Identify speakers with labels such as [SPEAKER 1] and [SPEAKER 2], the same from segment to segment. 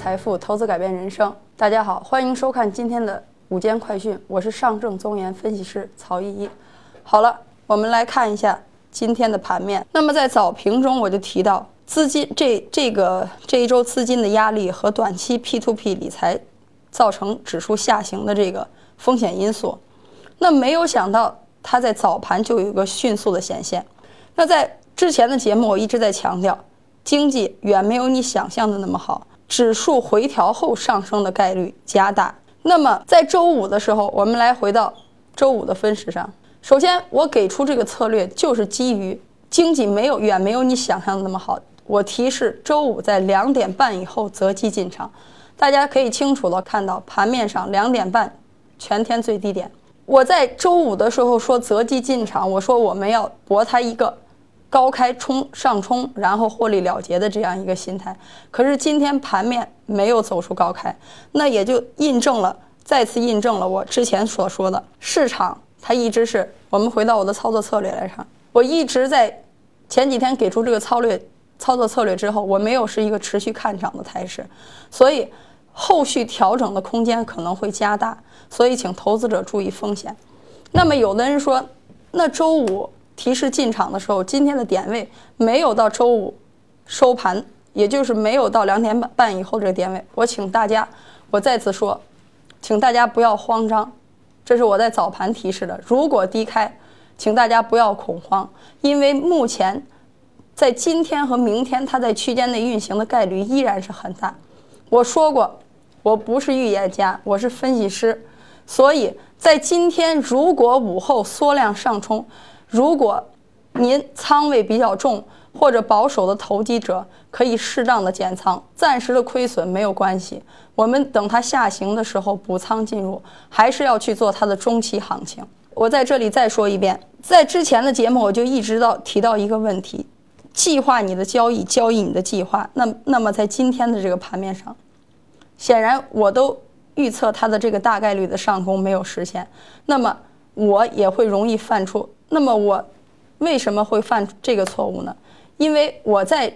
[SPEAKER 1] 财富，投资改变人生。大家好，欢迎收看今天的午间快讯，我是上证综研分析师曹依依。好了，我们来看一下今天的盘面。那么在早评中我就提到，资金这这个这一周资金的压力和短期 P to P 理财造成指数下行的这个风险因素。那没有想到它在早盘就有一个迅速的显现。那在之前的节目我一直在强调。经济远没有你想象的那么好，指数回调后上升的概率加大。那么在周五的时候，我们来回到周五的分时上。首先，我给出这个策略就是基于经济没有远没有你想象的那么好。我提示周五在两点半以后择机进场。大家可以清楚的看到盘面上两点半全天最低点。我在周五的时候说择机进场，我说我们要博它一个。高开冲上冲，然后获利了结的这样一个心态，可是今天盘面没有走出高开，那也就印证了，再次印证了我之前所说的，市场它一直是我们回到我的操作策略来看，我一直在前几天给出这个操略操作策略之后，我没有是一个持续看涨的态势，所以后续调整的空间可能会加大，所以请投资者注意风险。那么有的人说，那周五。提示进场的时候，今天的点位没有到周五收盘，也就是没有到两点半以后这个点位。我请大家，我再次说，请大家不要慌张，这是我在早盘提示的。如果低开，请大家不要恐慌，因为目前在今天和明天它在区间内运行的概率依然是很大。我说过，我不是预言家，我是分析师，所以在今天如果午后缩量上冲。如果您仓位比较重或者保守的投机者，可以适当的减仓，暂时的亏损没有关系。我们等它下行的时候补仓进入，还是要去做它的中期行情。我在这里再说一遍，在之前的节目我就一直到提到一个问题：计划你的交易，交易你的计划。那那么在今天的这个盘面上，显然我都预测它的这个大概率的上攻没有实现，那么我也会容易犯出。那么我为什么会犯这个错误呢？因为我在，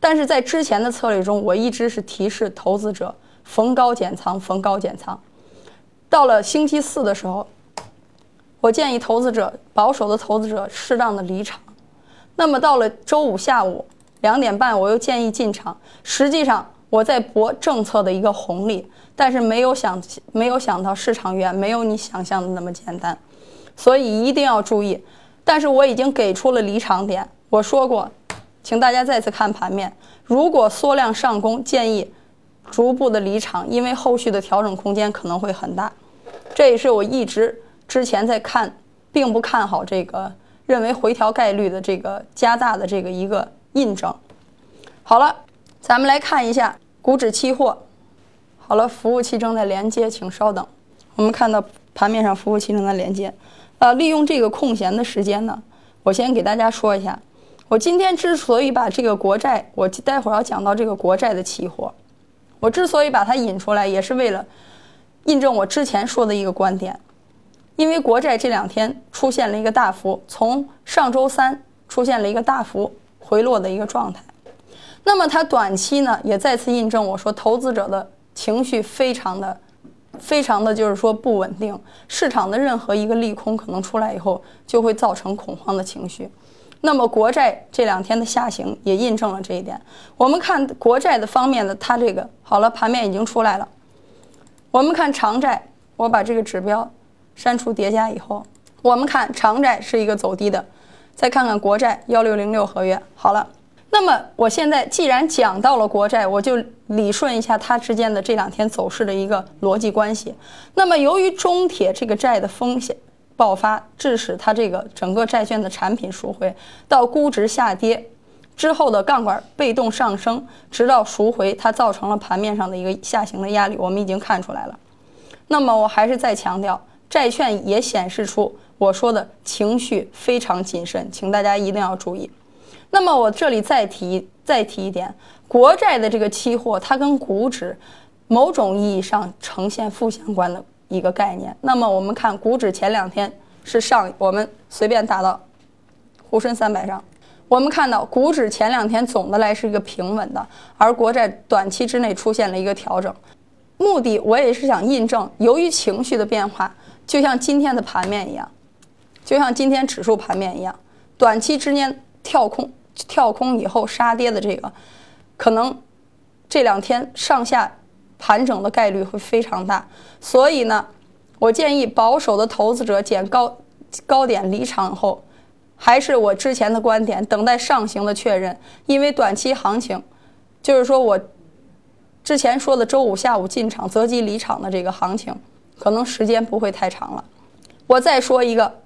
[SPEAKER 1] 但是在之前的策略中，我一直是提示投资者逢高减仓，逢高减仓。到了星期四的时候，我建议投资者保守的投资者适当的离场。那么到了周五下午两点半，我又建议进场。实际上我在博政策的一个红利，但是没有想没有想到市场远没有你想象的那么简单。所以一定要注意，但是我已经给出了离场点。我说过，请大家再次看盘面。如果缩量上攻，建议逐步的离场，因为后续的调整空间可能会很大。这也是我一直之前在看，并不看好这个，认为回调概率的这个加大的这个一个印证。好了，咱们来看一下股指期货。好了，服务器正在连接，请稍等。我们看到盘面上服务器正在连接。呃，利用这个空闲的时间呢，我先给大家说一下，我今天之所以把这个国债，我待会儿要讲到这个国债的期货，我之所以把它引出来，也是为了印证我之前说的一个观点，因为国债这两天出现了一个大幅，从上周三出现了一个大幅回落的一个状态，那么它短期呢，也再次印证我说投资者的情绪非常的。非常的就是说不稳定，市场的任何一个利空可能出来以后，就会造成恐慌的情绪。那么国债这两天的下行也印证了这一点。我们看国债的方面的，它这个好了，盘面已经出来了。我们看长债，我把这个指标删除叠加以后，我们看长债是一个走低的。再看看国债幺六零六合约，好了。那么我现在既然讲到了国债，我就理顺一下它之间的这两天走势的一个逻辑关系。那么由于中铁这个债的风险爆发，致使它这个整个债券的产品赎回到估值下跌之后的杠杆被动上升，直到赎回，它造成了盘面上的一个下行的压力，我们已经看出来了。那么我还是再强调，债券也显示出我说的情绪非常谨慎，请大家一定要注意。那么我这里再提再提一点，国债的这个期货，它跟股指某种意义上呈现负相关的一个概念。那么我们看股指前两天是上，我们随便打到沪深三百上，我们看到股指前两天总的来是一个平稳的，而国债短期之内出现了一个调整。目的我也是想印证，由于情绪的变化，就像今天的盘面一样，就像今天指数盘面一样，短期之间跳空跳空以后杀跌的这个，可能这两天上下盘整的概率会非常大。所以呢，我建议保守的投资者减高高点离场后，还是我之前的观点，等待上行的确认，因为短期行情，就是说我。之前说的周五下午进场择机离场的这个行情，可能时间不会太长了。我再说一个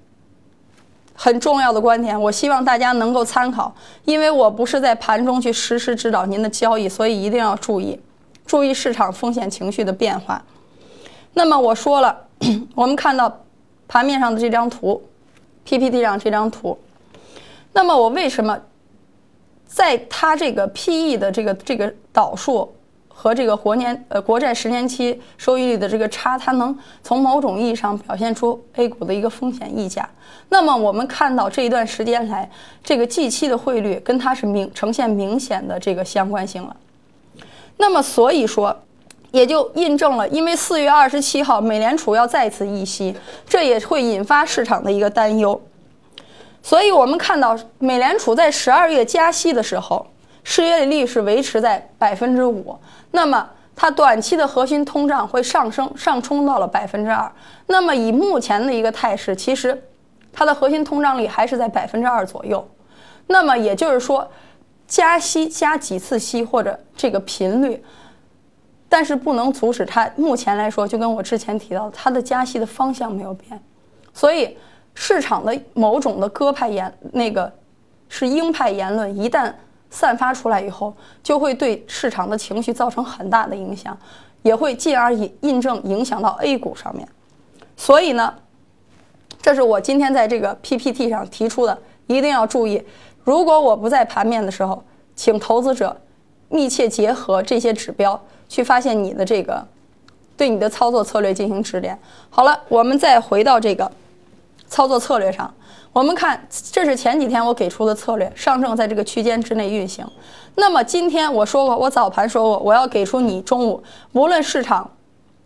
[SPEAKER 1] 很重要的观点，我希望大家能够参考，因为我不是在盘中去实时指导您的交易，所以一定要注意，注意市场风险情绪的变化。那么我说了，我们看到盘面上的这张图，PPT 上这张图，那么我为什么在它这个 PE 的这个这个导数？和这个国年呃国债十年期收益率的这个差，它能从某种意义上表现出 A 股的一个风险溢价。那么我们看到这一段时间来，这个 G 期的汇率跟它是明呈现明显的这个相关性了。那么所以说，也就印证了，因为四月二十七号美联储要再次议息，这也会引发市场的一个担忧。所以我们看到美联储在十二月加息的时候。失业率是维持在百分之五，那么它短期的核心通胀会上升上冲到了百分之二。那么以目前的一个态势，其实它的核心通胀率还是在百分之二左右。那么也就是说，加息加几次息或者这个频率，但是不能阻止它目前来说，就跟我之前提到，它的加息的方向没有变。所以市场的某种的鸽派言，那个是鹰派言论，一旦。散发出来以后，就会对市场的情绪造成很大的影响，也会进而印印证影响到 A 股上面。所以呢，这是我今天在这个 PPT 上提出的，一定要注意。如果我不在盘面的时候，请投资者密切结合这些指标，去发现你的这个对你的操作策略进行指点。好了，我们再回到这个操作策略上。我们看，这是前几天我给出的策略，上证在这个区间之内运行。那么今天我说过，我早盘说过，我要给出你中午，无论市场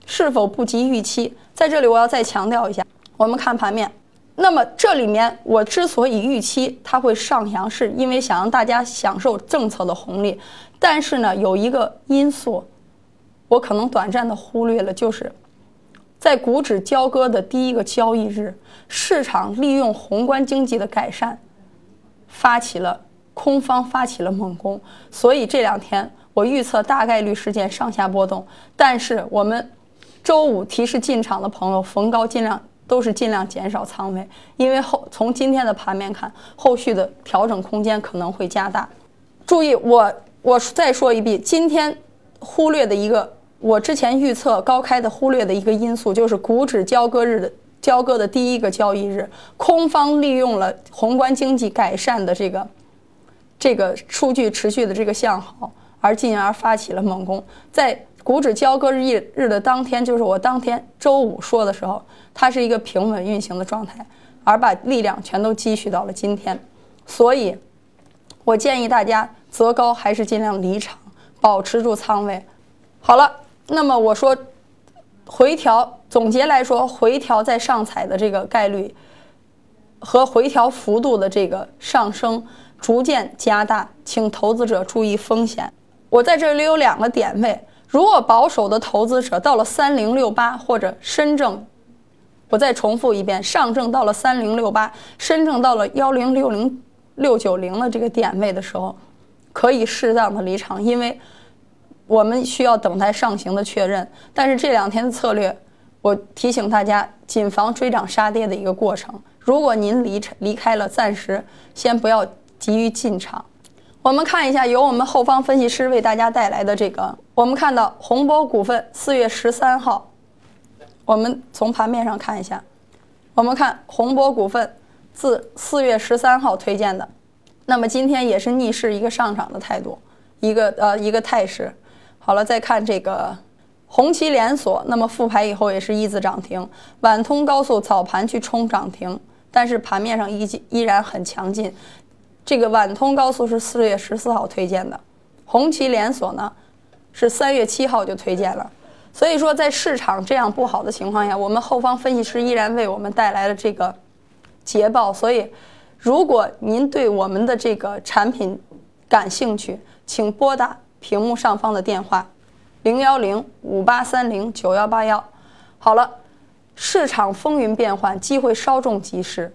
[SPEAKER 1] 是否不及预期，在这里我要再强调一下，我们看盘面。那么这里面我之所以预期它会上扬，是因为想让大家享受政策的红利。但是呢，有一个因素，我可能短暂的忽略了，就是。在股指交割的第一个交易日，市场利用宏观经济的改善，发起了空方发起了猛攻，所以这两天我预测大概率事件上下波动。但是我们周五提示进场的朋友，逢高尽量都是尽量减少仓位，因为后从今天的盘面看，后续的调整空间可能会加大。注意，我我再说一遍，今天忽略的一个。我之前预测高开的忽略的一个因素，就是股指交割日的交割的第一个交易日，空方利用了宏观经济改善的这个这个数据持续的这个向好，而进而发起了猛攻。在股指交割日日的当天，就是我当天周五说的时候，它是一个平稳运行的状态，而把力量全都积蓄到了今天。所以，我建议大家择高还是尽量离场，保持住仓位。好了。那么我说，回调总结来说，回调在上踩的这个概率和回调幅度的这个上升逐渐加大，请投资者注意风险。我在这里有两个点位，如果保守的投资者到了三零六八或者深证，我再重复一遍，上证到了三零六八，深证到了幺零六零六九零的这个点位的时候，可以适当的离场，因为。我们需要等待上行的确认，但是这两天的策略，我提醒大家，谨防追涨杀跌的一个过程。如果您离离开了，暂时先不要急于进场。我们看一下由我们后方分析师为大家带来的这个，我们看到宏博股份四月十三号，我们从盘面上看一下，我们看宏博股份自四月十三号推荐的，那么今天也是逆势一个上涨的态度，一个呃一个态势。好了，再看这个红旗连锁，那么复牌以后也是一字涨停。皖通高速早盘去冲涨停，但是盘面上依依然很强劲。这个皖通高速是四月十四号推荐的，红旗连锁呢是三月七号就推荐了。所以说，在市场这样不好的情况下，我们后方分析师依然为我们带来了这个捷报。所以，如果您对我们的这个产品感兴趣，请拨打屏幕上方的电话，零幺零五八三零九幺八幺。好了，市场风云变幻，机会稍纵即逝。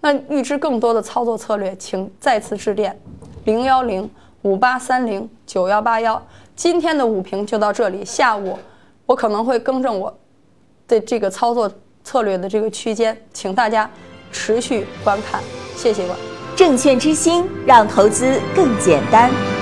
[SPEAKER 1] 那预知更多的操作策略，请再次致电零幺零五八三零九幺八幺。今天的午评就到这里，下午我可能会更正我的这个操作策略的这个区间，请大家持续观看，谢谢了。
[SPEAKER 2] 证券之星，让投资更简单。